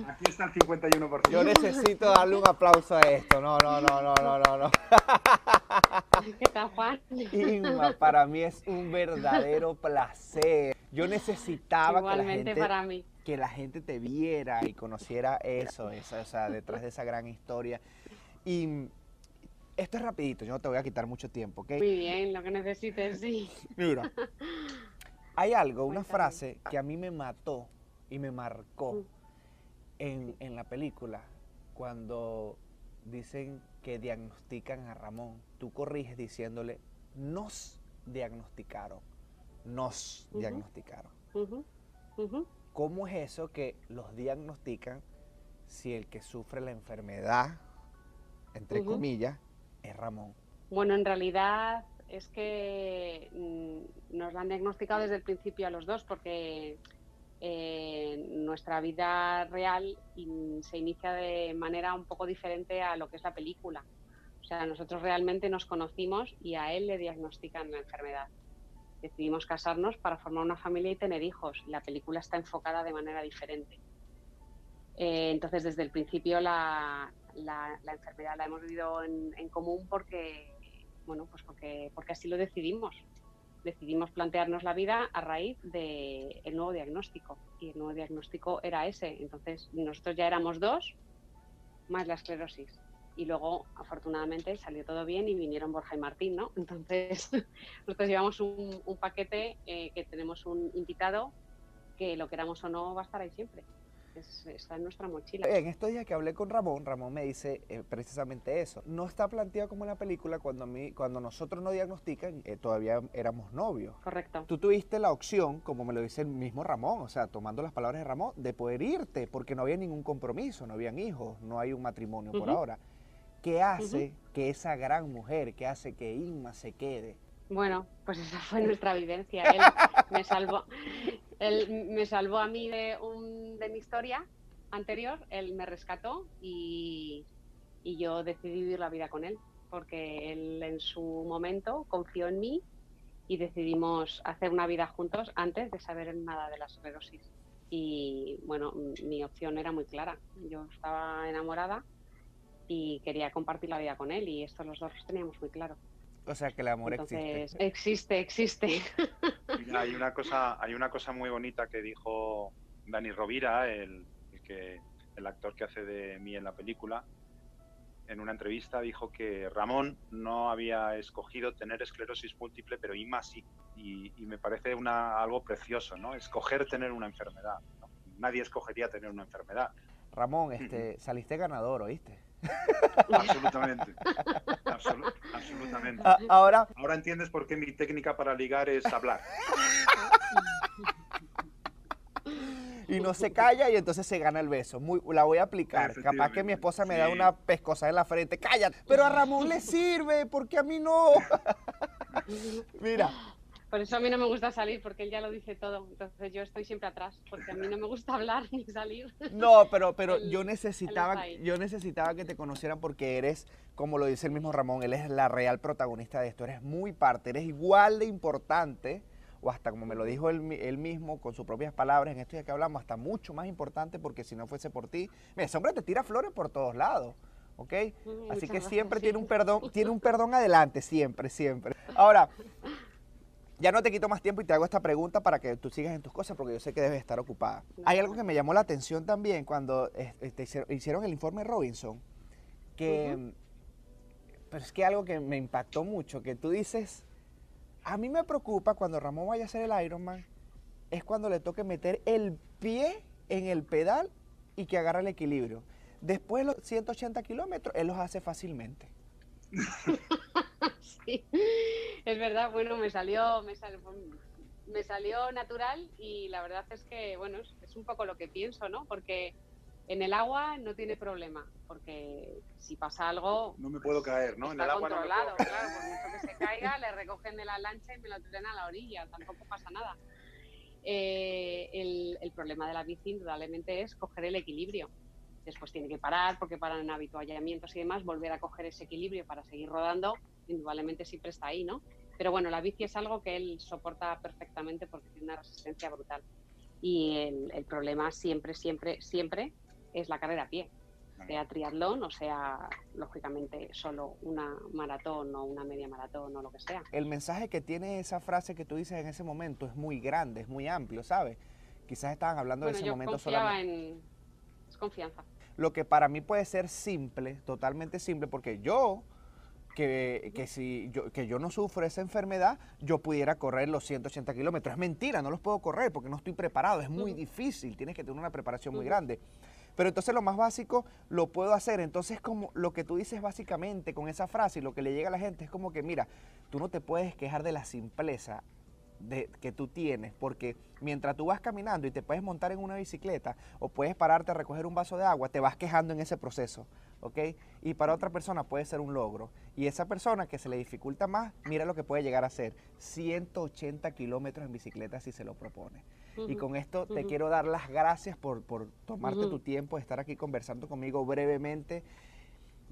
Aquí está el 51%. Yo necesito darle un aplauso a esto. No, no, no, no, no, no, no. ¿Qué tal, Juan? Inma, para mí es un verdadero placer. Yo necesitaba que la, Igualmente gente, para mí. Que la gente te viera y conociera eso, esa, o sea, detrás de esa gran historia. Y esto es rapidito, yo no te voy a quitar mucho tiempo, ¿ok? Muy bien, lo que necesites, sí. Mira, hay algo, una frase que a mí me mató y me marcó Mm. en, en la película cuando dicen que diagnostican a Ramón. Tú corriges diciéndole, nos diagnosticaron, nos diagnosticaron. Ujú, ujú. ¿Cómo es eso que los diagnostican si el que sufre la enfermedad, entre comillas, es Ramón? Bueno, en realidad es que mm, nos lo han diagnosticado desde el principio a los dos porque eh, nuestra vida real in- se inicia de manera un poco diferente a lo que es la película. O sea, nosotros realmente nos conocimos y a él le diagnostican la enfermedad. Decidimos casarnos para formar una familia y tener hijos. La película está enfocada de manera diferente. Eh, entonces, desde el principio la, la- enfermedad la hemos vivido en, común porque, bueno, pues porque, porque así lo decidimos. Decidimos plantearnos la vida a raíz del nuevo diagnóstico y el nuevo diagnóstico era ese. Entonces, nosotros ya éramos dos más la esclerosis. Y luego, afortunadamente, salió todo bien y vinieron Borja y Martín, ¿no? Entonces, nosotros llevamos un, un paquete eh, que tenemos un invitado que lo queramos o no va a estar ahí siempre. Es- está en nuestra mochila. En estos días que hablé con Ramón, Ramón me dice eh, precisamente eso. No está planteado como en la película cuando, a mí, cuando nosotros nos diagnostican, eh, todavía éramos novios. Correcto. Tú tuviste la opción, como me lo dice el mismo Ramón, o sea, tomando las palabras de Ramón, de poder irte, porque no había ningún compromiso, no habían hijos, no hay un matrimonio por Ujú. ahora. ¿Qué hace que esa gran mujer, qué hace que Inma se quede? Bueno, pues esa fue nuestra vivencia. Él me salvó, él me salvó a mí de, un, de mi historia anterior, él me rescató y, y yo decidí vivir la vida con él, porque él en su momento confió en mí y decidimos hacer una vida juntos antes de saber nada de la esclerosis. Y bueno, mi opción era muy clara. Yo estaba enamorada y quería compartir la vida con él y esto los dos lo teníamos muy claro. O sea, que el amor Entonces, existe. existe, existe. Mira, hay una cosa, hay una cosa muy bonita que dijo Dani Rovira, el, el que, el actor que hace de mí en la película. En una entrevista dijo que Ramón no había escogido tener esclerosis múltiple, pero Inma sí. Y, y me parece una, algo precioso, ¿no? Escoger tener una enfermedad. ¿no? Nadie escogería tener una enfermedad. Ramón, este, saliste ganador, ¿oíste? Absolutamente. Absolu- absolutamente. A- ahora, Ahora entiendes por qué mi técnica para ligar es hablar. y no se calla y entonces se gana el beso. Muy, la voy a aplicar. Capaz que mi esposa me da una pescosa en la frente. Cállate. Pero a Ramón le sirve, porque a mí no. Mira, por eso a mí no me gusta salir, porque él ya lo dice todo. Entonces yo estoy siempre atrás, porque a mí no me gusta hablar ni salir. No, pero, pero yo necesitaba, yo necesitaba que te conocieran porque eres, como lo dice el mismo Ramón, él es la real protagonista de esto. Eres muy parte, eres igual de importante, o hasta como me lo dijo él, mismo con sus propias palabras en esto ya que hablamos, hasta mucho más importante porque si no fuese por ti, mira, ese hombre te tira flores por todos lados. ¿ok? Así que siempre tiene un perdón, tiene un perdón adelante, siempre, siempre. Ahora, ya no te quito más tiempo y te hago esta pregunta para que tú sigas en tus cosas porque yo sé que debes estar ocupada. Hay algo que me llamó la atención también cuando este, hicieron el informe Robinson, que pero es que algo que me impactó mucho, que tú dices, a mí me preocupa cuando Ramón vaya a hacer el Ironman, es cuando le toque meter el pie en el pedal y que agarre el equilibrio. Después de los 180 kilómetros, él los hace fácilmente. sí, es verdad, bueno, me salió, me salió, me salió natural y la verdad es que, bueno, es, un poco lo que pienso, ¿no? Porque en el agua no tiene problema, porque si pasa algo... No me puedo caer, ¿no? en el agua controlado, claro, por mucho que se caiga, le recogen de la lancha y me lo traen a la orilla, tampoco pasa nada. Eh, el, el problema de la bici indudablemente es coger el equilibrio después tiene que parar porque paran en habituallamientos y demás, volver a coger ese equilibrio para seguir rodando, indudablemente siempre está ahí, ¿no? Pero bueno, la bici es algo que él soporta perfectamente porque tiene una resistencia brutal. Y el, problema siempre, siempre, siempre es la carrera a pie, sea triatlón o sea, lógicamente, solo una maratón o una media maratón o lo que sea. El mensaje que tiene esa frase que tú dices en ese momento es muy grande, es muy amplio, ¿sabes? Quizás estaban hablando de ese momento solamente. En, confianza. Lo que para mí puede ser simple, totalmente simple, porque yo, que, que, si yo, que yo no sufro esa enfermedad, yo pudiera correr los 180 kilómetros. Es mentira, no los puedo correr porque no estoy preparado, es muy difícil, tienes que tener una preparación muy grande. Pero entonces lo más básico lo puedo hacer. Entonces como lo que tú dices básicamente con esa frase y lo que le llega a la gente es como que, mira, tú no te puedes quejar de la simpleza de, que tú tienes, porque mientras tú vas caminando y te puedes montar en una bicicleta o puedes pararte a recoger un vaso de agua, te vas quejando en ese proceso, ¿ok? Y para otra persona puede ser un logro. Y esa persona que se le dificulta más, mira lo que puede llegar a ser 180 kilómetros en bicicleta si se lo propone. y con esto te quiero dar las gracias por, por tomarte tu tiempo, de estar aquí conversando conmigo brevemente.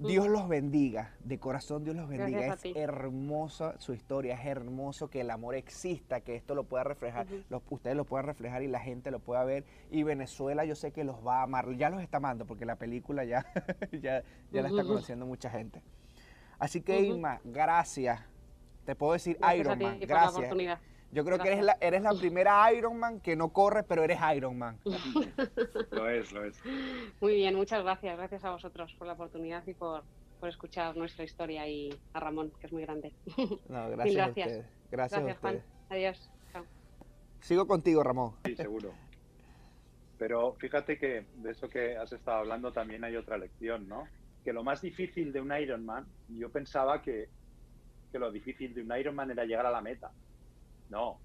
Dios los bendiga, de corazón Dios los bendiga. Es hermosa su historia, es hermoso que el amor exista, que esto lo pueda reflejar, ustedes lo puedan reflejar y la gente lo pueda ver. Y Venezuela yo sé que los va a amar, ya los está amando porque la película ya, ya, ya la está conociendo mucha gente. Así que Inma, gracias. Te puedo decir Iron Man, gracias. Yo creo que eres la, eres la primera Ironman que no corre, pero eres Ironman. lo es, lo es. Muy bien, muchas gracias. Gracias a vosotros por la oportunidad y por, por escuchar nuestra historia y a Ramón, que es muy grande. No, gracias, gracias. A ustedes. Gracias, gracias Juan. Adiós. Chao. Sigo contigo, Ramón. Sí, seguro. Pero fíjate que de eso que has estado hablando también hay otra lección, ¿no? Que lo más difícil de un Ironman, yo pensaba que, que lo difícil de un Ironman era llegar a la meta no,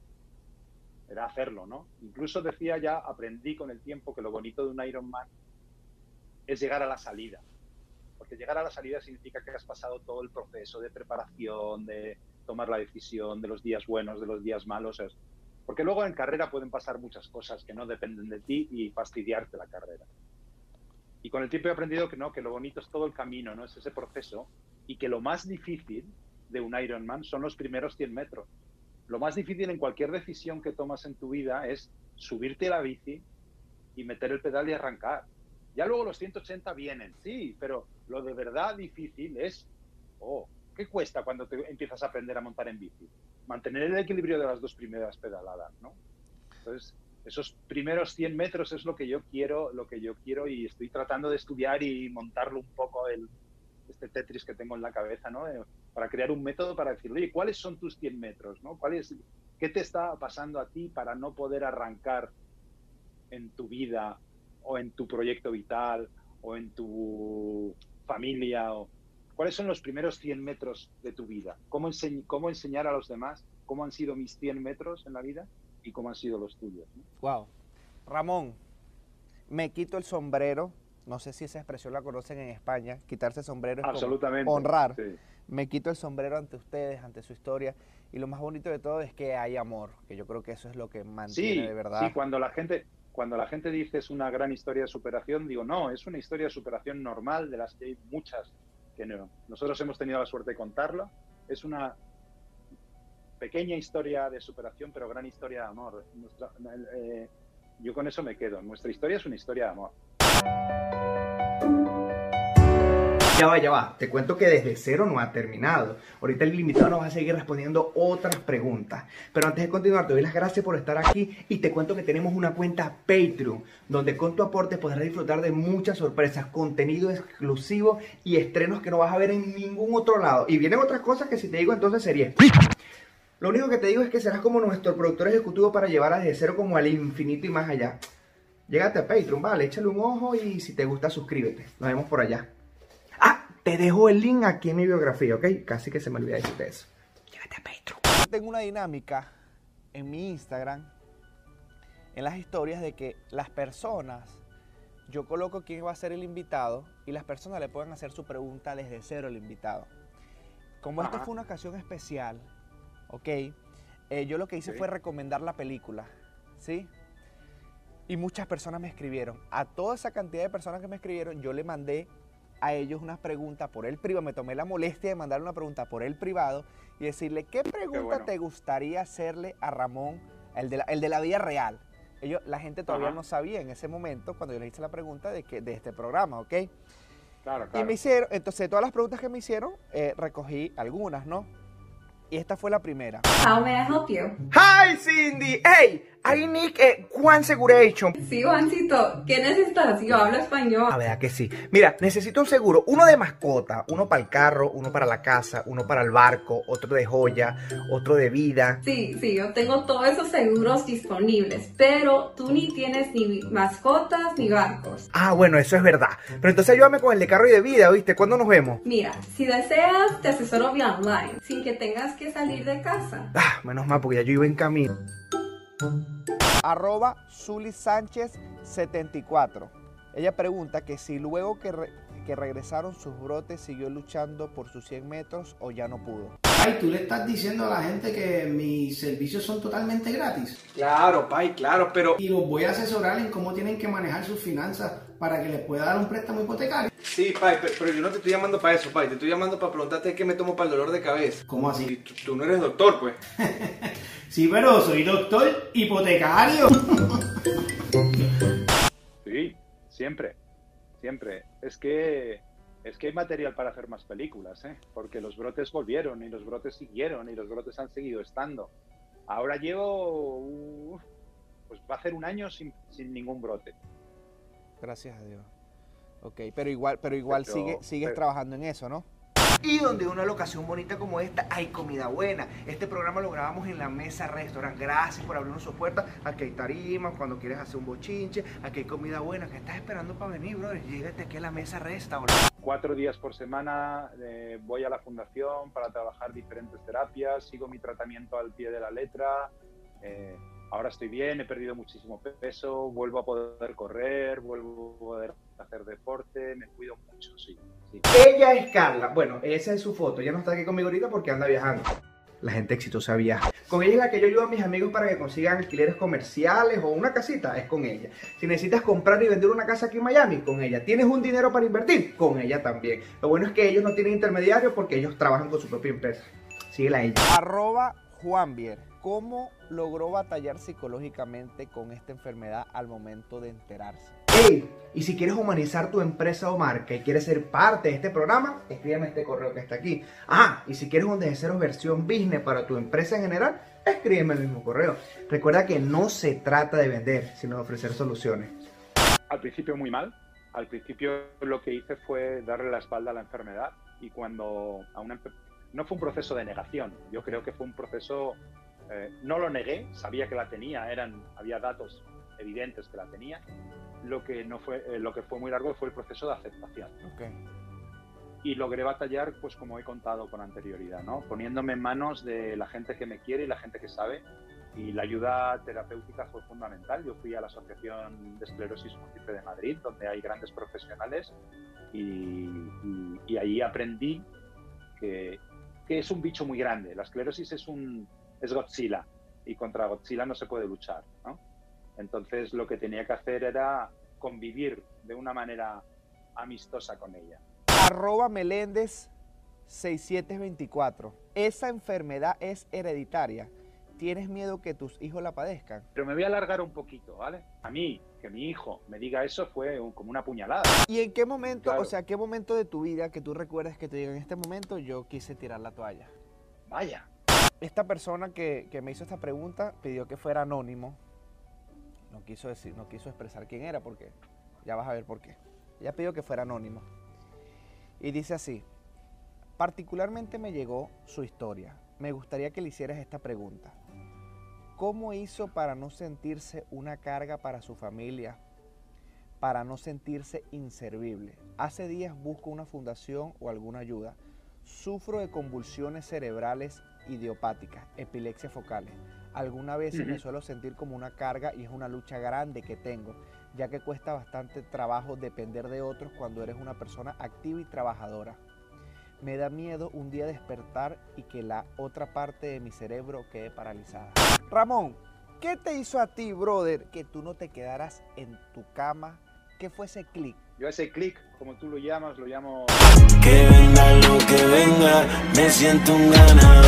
era hacerlo, ¿no? Incluso decía ya, aprendí con el tiempo que lo bonito de un Ironman es llegar a la salida. Porque llegar a la salida significa que has pasado todo el proceso de preparación, de tomar la decisión, de los días buenos, de los días malos. Porque luego en carrera pueden pasar muchas cosas que no dependen de ti y fastidiarte la carrera. Y con el tiempo he aprendido que no, que lo bonito es todo el camino, no es ese proceso, y que lo más difícil de un Ironman son los primeros 100 metros lo más difícil en cualquier decisión que tomas en tu vida es subirte a la bici y meter el pedal y arrancar. Ya luego los 180 vienen, sí, pero lo de verdad difícil es, oh, ¿qué cuesta cuando te empiezas a aprender a montar en bici? Mantener el equilibrio de las dos primeras pedaladas, ¿no? Entonces, esos primeros 100 metros es lo que yo quiero, lo que yo quiero y estoy tratando de estudiar y montarlo un poco el, este Tetris que tengo en la cabeza, ¿no? Para crear un método para decir, oye, ¿cuáles son tus 100 metros? ¿no? ¿Cuál es, ¿Qué te está pasando a ti para no poder arrancar en tu vida o en tu proyecto vital o en tu familia? O, ¿Cuáles son los primeros 100 metros de tu vida? ¿Cómo, ¿Cómo enseñar a los demás cómo han sido mis 100 metros en la vida y cómo han sido los tuyos? Wow. Ramón, me quito el sombrero. No sé si esa expresión la conocen en España. Quitarse el sombrero es Absolutamente. honrar. Sí. Me quito el sombrero ante ustedes, ante su historia. Y lo más bonito de todo es que hay amor, que yo creo que eso es lo que mantiene Sí, de verdad. sí, cuando la gente cuando la gente dice es una gran historia de superación, digo, no, es una historia de superación normal de las que hay muchas que no. Nosotros hemos tenido la suerte de contarla. Es una pequeña historia de superación, pero gran historia de amor. Nuestra- eh, yo con eso me quedo. Nuestra historia es una historia de amor. Ya va, ya va. Te cuento que desde cero no ha terminado. Ahorita el invitado nos va a seguir respondiendo otras preguntas. Pero antes de continuar, te doy las gracias por estar aquí y te cuento que tenemos una cuenta Patreon, donde con tu aporte podrás disfrutar de muchas sorpresas, contenido exclusivo y estrenos que no vas a ver en ningún otro lado. Y vienen otras cosas que si te digo entonces sería... Lo único que te digo es que serás como nuestro productor ejecutivo para llevar a desde cero como al infinito y más allá. Llégate a Patreon, vale, échale un ojo y si te gusta suscríbete. Nos vemos por allá. Te dejo el link aquí en mi biografía, ¿ok? Casi que se me olvida decirte eso. Llégate a Patreon. Tengo una dinámica en mi Instagram, en las historias, de que las personas, yo coloco quién va a ser el invitado y las personas le pueden hacer su pregunta desde cero al invitado. Como Ajá. fue una ocasión especial, ¿ok? Eh, yo lo que hice fue recomendar la película, ¿sí? Y muchas personas me escribieron. A toda esa cantidad de personas que me escribieron, yo le mandé a ellos unas preguntas por el privado. Me tomé la molestia de mandar una pregunta por el privado y decirle, ¿qué pregunta bueno. te gustaría hacerle a Ramón, el de la, el de la vida real? Ellos, la gente todavía Ajá. no sabía en ese momento, cuando yo le hice la pregunta de, que, de este programa, ¿ok? Claro, Y claro. me hicieron, entonces todas las preguntas que me hicieron, eh, recogí algunas, ¿no? Y esta fue la primera. How may I help you? Hi, Cindy. Hey, I need eh, one seguration. Sí, Juancito, ¿qué necesitas? Yo hablo español. A ver, que sí. Mira, necesito un seguro, uno de mascota, uno para el carro, uno para la casa, uno para el barco, otro de joya, otro de vida. Sí, sí, yo tengo todos esos seguros disponibles, pero tú ni tienes ni mascotas ni barcos. Ah, bueno, eso es verdad. Pero entonces ayúdame con el de carro y de vida, ¿viste? ¿Cuándo nos vemos? Mira, si deseas, te asesoro vía online, sin que tengas que salir de casa. Ah, menos mal, porque ya yo iba en camino. Arroba Zuli Sánchez 74. Ella pregunta que si luego que, que regresaron sus brotes siguió luchando por sus 100 metros o ya no pudo. Ay, tú le estás diciendo a la gente que mis servicios son totalmente gratis Claro, Pai, claro, pero... y los voy a asesorar en cómo tienen que manejar sus finanzas para que les pueda dar un préstamo hipotecario. Sí, Pai, pe- pero yo no te estoy llamando para eso, Pai. Te estoy llamando para preguntarte qué me tomo para el dolor de cabeza. ¿Cómo Y así? tú, tú no eres doctor, pues. Sí, pero soy doctor hipotecario. Sí, siempre, siempre. Es que es que hay material para hacer más películas, ¿eh? Porque los brotes volvieron y los brotes siguieron y los brotes han seguido estando. Ahora llevo, pues va a hacer un año sin, sin ningún brote. Gracias a Dios. Ok, pero igual, pero igual Pero- sigue, sigues pero- trabajando en eso, ¿no? Y donde una locación bonita como esta hay comida buena. Este programa lo grabamos en la Mesa Restaurant. Gracias por abrirnos sus puertas. Aquí hay tarimas, cuando quieres hacer un bochinche. Aquí hay comida buena. ¿Qué estás esperando para venir, brother? Llégate aquí a la Mesa Restaurant. Cuatro días por semana eh, voy a la fundación para trabajar diferentes terapias, sigo mi tratamiento al pie de la letra. eh, ahora estoy bien, he perdido muchísimo peso, vuelvo a poder correr, vuelvo a poder hacer deporte, me cuido mucho, sí. sí. Ella es Carla. Bueno, esa es su foto. Ella no está aquí conmigo ahorita porque anda viajando. La gente exitosa viaja. Con ella es la que yo ayudo a mis amigos para que consigan alquileres comerciales o una casita, es con ella. Si necesitas comprar y vender una casa aquí en Miami, con ella. ¿Tienes un dinero para invertir? Con ella también. Lo bueno es que ellos no tienen intermediarios porque ellos trabajan con su propia empresa. Síguela a ella. Arroba Juanvier. ¿Cómo logró batallar psicológicamente con esta enfermedad al momento de enterarse? Hey, y si quieres humanizar tu empresa o marca y quieres ser parte de este programa, escríbeme este correo que está aquí. Ah, y si quieres un desde cero versión business para tu empresa en general, escríbeme el mismo correo. Recuerda que no se trata de vender, sino de ofrecer soluciones. Al principio muy mal, al principio lo que hice fue darle la espalda a la enfermedad y cuando a una no fue un proceso de negación, yo creo que fue un proceso, eh, no lo negué, sabía que la tenía, eran, había datos evidentes que la tenía, lo que, no fue, eh, lo que fue muy largo fue el proceso de aceptación y logré batallar, pues como he contado con anterioridad, ¿no? Poniéndome en manos de la gente que me quiere y la gente que sabe y la ayuda terapéutica fue fundamental. Yo fui a la Asociación de Esclerosis Múltiple de Madrid, donde hay grandes profesionales, y, y- y ahí aprendí que, que es un bicho muy grande. La esclerosis es, un, es Godzilla, y contra Godzilla no se puede luchar. ¿no? Entonces lo que tenía que hacer era convivir de una manera amistosa con ella. Arroba Meléndez 6724. ¿Esa enfermedad es hereditaria? ¿Tienes miedo que tus hijos la padezcan? Pero me voy a alargar un poquito, ¿vale? A mí, que mi hijo me diga eso fue un- como una puñalada. ¿Y en qué momento, Claro. o sea, qué momento de tu vida que tú recuerdas que te diga en este momento yo quise tirar la toalla? Vaya. Esta persona que, que me hizo esta pregunta pidió que fuera anónimo. No quiso decir, no quiso expresar quién era porque ya vas a ver por qué. Ella pidió que fuera anónimo. Y dice así, particularmente me llegó su historia. Me gustaría que le hicieras esta pregunta. ¿Cómo hizo para no sentirse una carga para su familia? Para no sentirse inservible. Hace días busco una fundación o alguna ayuda. Sufro de convulsiones cerebrales idiopáticas, epilepsia focales. Alguna vez me Ujú. suelo sentir como una carga y es una lucha grande que tengo, ya que cuesta bastante trabajo depender de otros cuando eres una persona activa y trabajadora. Me da miedo un día despertar y que la otra parte de mi cerebro quede paralizada. Ramón, ¿qué te hizo a ti, brother, que tú no te quedaras en tu cama? ¿Qué fue ese clic? Yo ese clic, como tú lo llamas, lo llamo Que venga lo que venga, me siento un ganador.